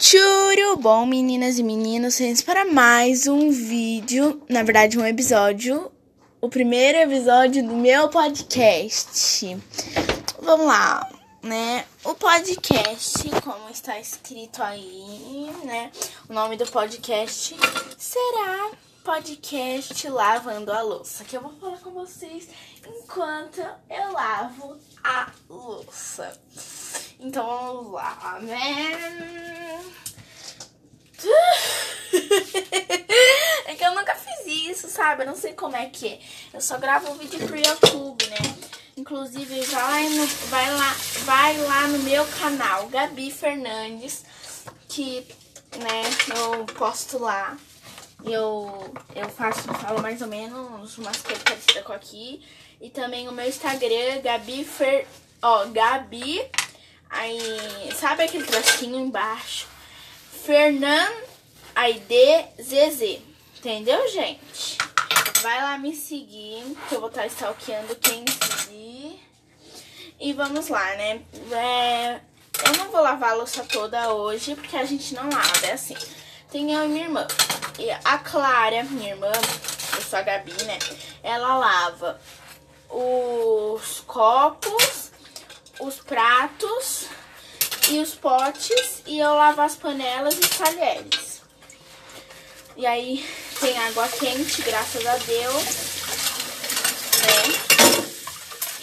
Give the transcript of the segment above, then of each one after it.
Tchuro! Bom, meninas e meninos, para mais um vídeo, na verdade um episódio, o primeiro episódio do meu podcast. Vamos lá, né? O podcast, como está escrito aí, né? O nome do podcast será podcast Lavando a Louça, que eu vou falar com vocês enquanto eu lavo a louça. Então vamos lá, né? É que eu nunca fiz isso, sabe? Eu não sei como é que é. Eu só gravo um vídeo pro YouTube, né? Inclusive, vai, no, vai, lá, vai lá no meu canal, Gabi Fernandes, que, né, eu posto lá. Eu, eu faço, falo mais ou menos umas coisas parecidas com aqui. E também o meu Instagram, Gabi Fer... Ó, Gabi... Aí, sabe aquele tracinho embaixo? Fernan ID ZZ. Entendeu, gente? Vai lá me seguir, que eu vou estar stalkeando quem seguir. E vamos lá, né? É, eu não vou lavar a louça toda hoje, porque a gente não lava, é assim. Tem eu e minha irmã. E a Clara, minha irmã, eu sou a Gabi, né? Ela lava os copos, os pratos e os potes. E eu lavo as panelas e os talheres. E aí tem água quente, graças a Deus. Né?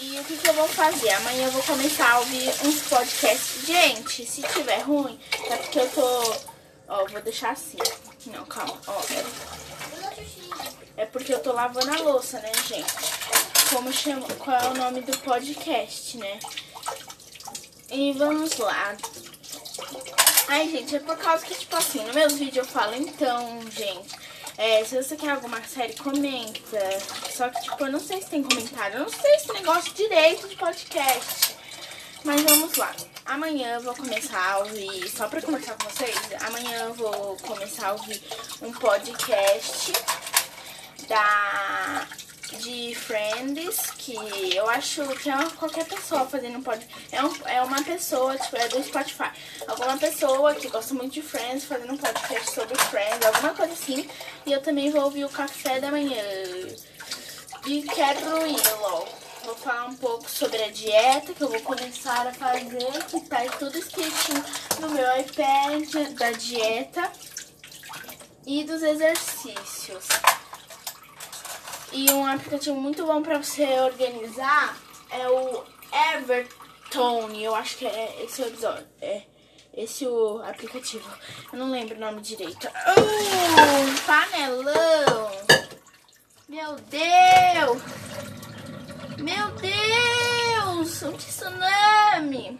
E o que, que eu vou fazer? Amanhã eu vou começar a ouvir uns podcasts. Gente, se tiver ruim, é porque eu tô... Ó, vou deixar assim. Não, calma. Ó, é porque eu tô lavando a louça, né, gente? Como chama... Qual é o nome do podcast, né? E vamos lá. Ai, gente, é por causa que, tipo assim, no meus vídeos eu falo, então, gente, é, se você quer alguma série, comenta. Só que, tipo, eu não sei se tem comentário, eu não sei esse negócio direito de podcast. Mas vamos lá. Amanhã eu vou começar a ouvir, só pra conversar com vocês, amanhã eu vou começar a ouvir um podcast da de Friends, que eu acho que é qualquer pessoa fazendo podcast. É, um, é uma pessoa, tipo, é do Spotify. Alguma pessoa que gosta muito de Friends fazendo um podcast sobre Friends, alguma coisa assim. E eu também vou ouvir o café da manhã. E quero ir logo. Vou falar um pouco sobre a dieta que eu vou começar a fazer, que tá tudo escritinho no meu iPad da dieta e dos exercícios. E um aplicativo muito bom pra você organizar é o Everton. Eu acho que é esse o episódio. É esse o aplicativo. Eu não lembro o nome direito. Oh, panelão! Meu Deus! Meu Deus! Um tsunami!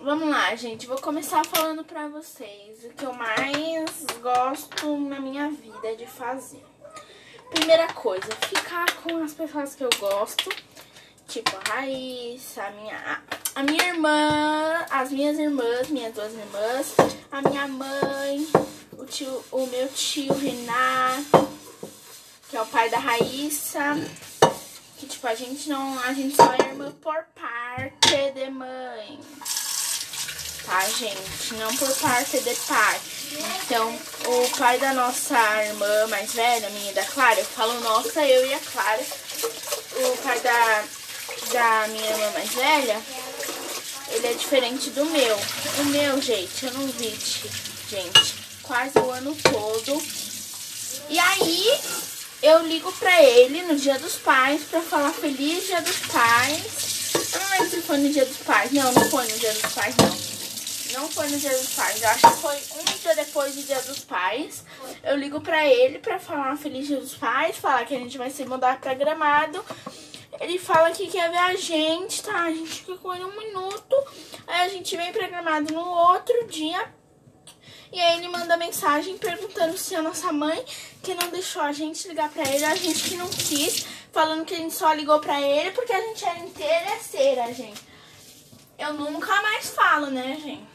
Vamos lá, gente. Vou começar falando pra vocês o que eu mais gosto na minha vida de fazer. Primeira coisa, ficar com as pessoas que eu gosto. Tipo a Raíssa, a minha, a minha irmã, as minhas irmãs, minhas duas irmãs, a minha mãe, o, tio, o meu tio Renato, que é o pai da Raíssa. Que tipo, a gente não. A gente só é irmã por parte de mãe. Tá, gente? Não por parte de pai. Então, o pai da nossa irmã mais velha, minha da Clara, eu falo nossa, eu e a Clara. O pai da, da minha irmã mais velha, ele é diferente do meu. O meu, gente, eu não vi, gente, quase o ano todo. E aí, eu ligo pra ele no dia dos pais pra falar feliz dia dos pais. Eu não lembro se foi no dia dos pais. Não, não foi no dia dos pais, não. Não foi no dia dos pais, eu acho que foi um dia depois do dia dos pais. Eu ligo pra ele pra falar um feliz dia dos pais, falar que a gente vai se mudar pra Gramado. Ele fala que quer ver a gente, tá? A gente fica com ele um minuto. Aí a gente vem pra Gramado no outro dia. E aí ele manda mensagem perguntando se a nossa mãe, que não deixou a gente ligar pra ele, a gente que não quis, falando que a gente só ligou pra ele porque a gente era interesseira, gente. Eu nunca mais falo, né, gente?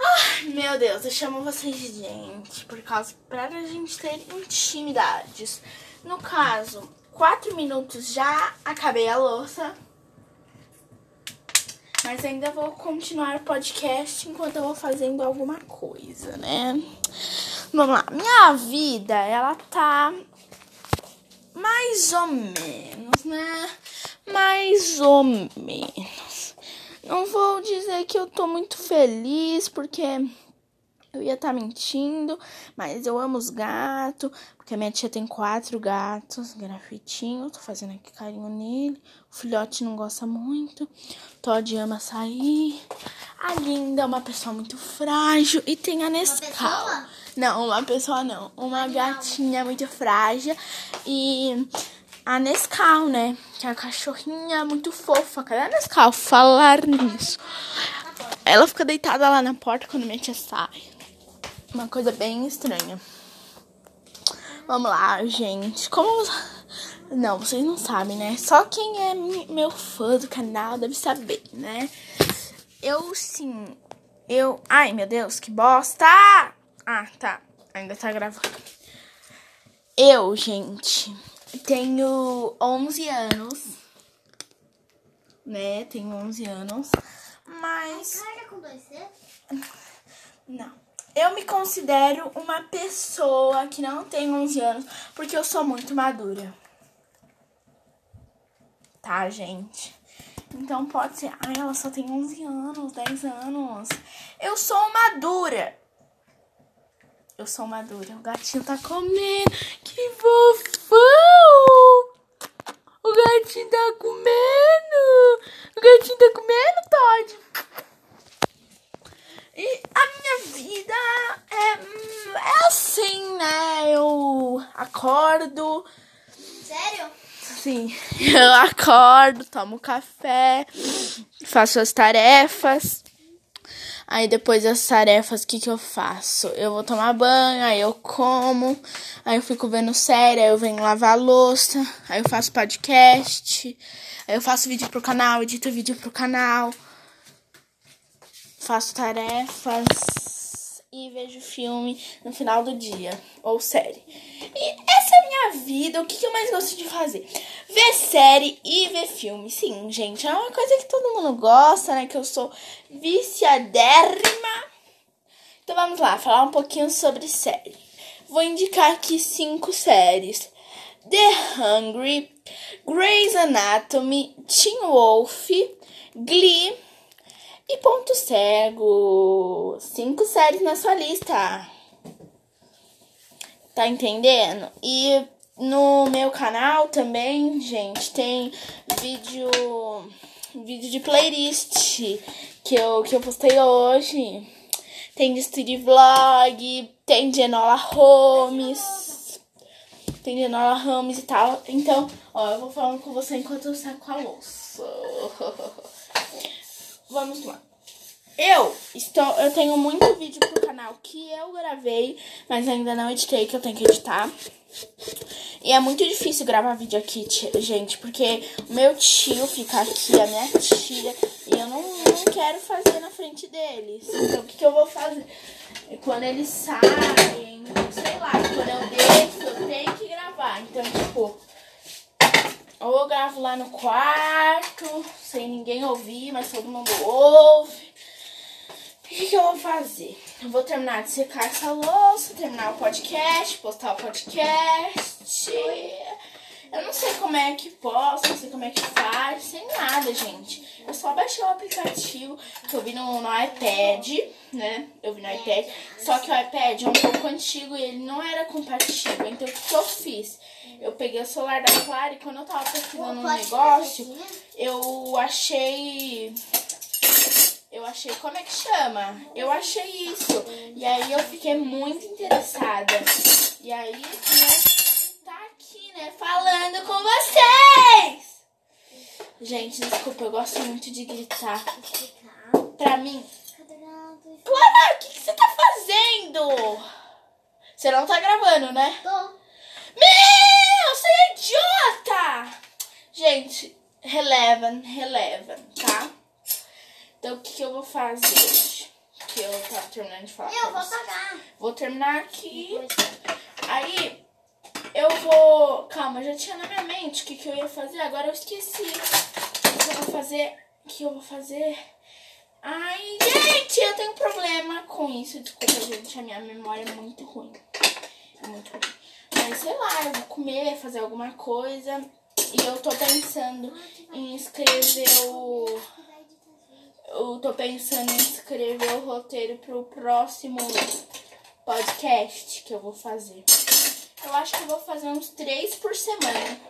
Ai, meu Deus, eu chamo vocês de gente por causa pra gente ter intimidades. No caso, quatro minutos já acabei a louça. Mas ainda vou continuar o podcast enquanto eu vou fazendo alguma coisa, né? Vamos lá. Minha vida, ela tá mais ou menos, né? Mais ou menos. Não vou dizer que eu tô muito feliz, porque eu ia estar tá mentindo, mas eu amo os gatos, porque a minha tia tem quatro gatos, grafitinho, tô fazendo aqui carinho nele. O filhote não gosta muito, Todd ama sair. A Linda é uma pessoa muito frágil e tem a Nescau. Não, uma pessoa não, uma gatinha muito frágil e a Nescau, né? Que é a cachorrinha muito fofa. Cadê a Nescau? Falar nisso. Ela fica deitada lá na porta quando minha tia sai. Uma coisa bem estranha. Vamos lá, gente. Como. Não, vocês não sabem, né? Só quem é meu fã do canal deve saber, né? Eu sim. Eu. Ai, meu Deus, que bosta! Ah, tá. Ainda tá gravando. Eu, gente, tenho 11 anos. Né? Tenho 11 anos. Mas. Não. Eu me considero uma pessoa que não tem 11 anos porque eu sou muito madura. Tá, gente? Então pode ser, ai, ela só tem 11 anos, 10 anos. Eu sou madura. Eu sou madura. O gatinho tá comendo. Que fofão! O gatinho tá comendo. O gatinho tá comendo, Todd. E a minha vida é, é assim, né? Eu acordo. Sério? Sim, eu acordo, tomo café, faço as tarefas. Aí depois das tarefas, o que, que eu faço? Eu vou tomar banho, aí eu como, aí eu fico vendo série, aí eu venho lavar a louça, aí eu faço podcast, aí eu faço vídeo pro canal, edito vídeo pro canal, faço tarefas e vejo filme no final do dia, ou série. E essa é a minha vida, o que, que eu mais gosto de fazer? Ver série e ver filme. Sim, gente, é uma coisa que todo mundo gosta, né? Que eu sou viciadérrima. Então vamos lá, falar um pouquinho sobre série. Vou indicar aqui cinco séries. The Hungry, Grey's Anatomy, Teen Wolf, Glee e Ponto Cego. Cinco séries na sua lista. Tá entendendo? E no meu canal também, gente, tem vídeo vídeo de playlist que eu, que eu postei hoje. Tem de Studio Vlog, tem de Enola Holmes. Tem de Enola Holmes e tal. Então, ó, eu vou falando com você enquanto eu saco a louça. Vamos lá. Eu estou, eu tenho muito vídeo pro canal que eu gravei, mas ainda não editei, que eu tenho que editar. E é muito difícil gravar vídeo aqui, gente, porque o meu tio fica aqui, a minha tia, e eu não, não quero fazer na frente deles. Então, o que, que eu vou fazer? Quando eles saem, sei lá, quando eu desço, eu tenho que gravar. Então, tipo, ou eu gravo lá no quarto, sem ninguém ouvir, mas todo mundo ouve. O que, que, eu vou fazer? Eu vou terminar de secar essa louça, terminar o podcast, postar o podcast. Sei como é que posso, não sei como é que faz, sem nada, gente. Eu só baixei o aplicativo que eu vi no, no iPad, né? Eu vi no iPad. Só que o iPad é um pouco antigo e ele não era compatível. Então o que eu fiz? Eu peguei o celular da Clara e quando eu tava pesquisando um negócio, eu achei eu achei, como é que chama? Eu achei isso. E aí eu fiquei muito interessada. E aí, né, falando com vocês. Gente, desculpa, eu gosto muito de gritar. Pra mim. Clara, o que, que você tá fazendo? Você não tá gravando, né? Tô. Meu, você é idiota! Gente, releva, releva, tá? Então, o que, que eu vou fazer? Que eu tava terminando de falar. Eu vou pagar. Vou terminar aqui. Aí, eu vou. Calma, já tinha na minha mente o que, que eu ia fazer, agora eu esqueci. O que eu vou fazer que eu vou fazer? Ai, gente, eu tenho problema com isso. Desculpa, gente, a minha memória é muito ruim. É muito ruim. Mas sei lá, eu vou comer, fazer alguma coisa. E eu tô pensando em escrever o. Eu tô pensando em escrever o roteiro pro próximo podcast que eu vou fazer. Eu acho que eu vou fazer uns três por semana.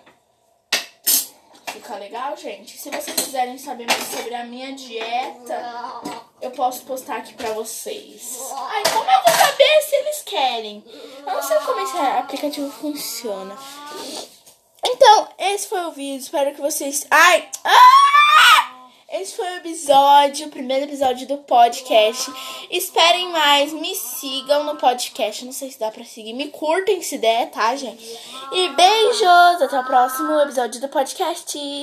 Fica legal, gente? Se vocês quiserem saber mais sobre a minha dieta, eu posso postar aqui pra vocês. Ai, como eu vou saber se eles querem? Eu não sei como esse aplicativo funciona. Então, esse foi o vídeo. Espero que vocês. Ai! Ah! Esse foi o episódio, o primeiro episódio do podcast. Esperem mais, me sigam no podcast. Não sei se dá pra seguir. Me curtem se der, tá, gente? E beijos! Até o próximo episódio do podcast.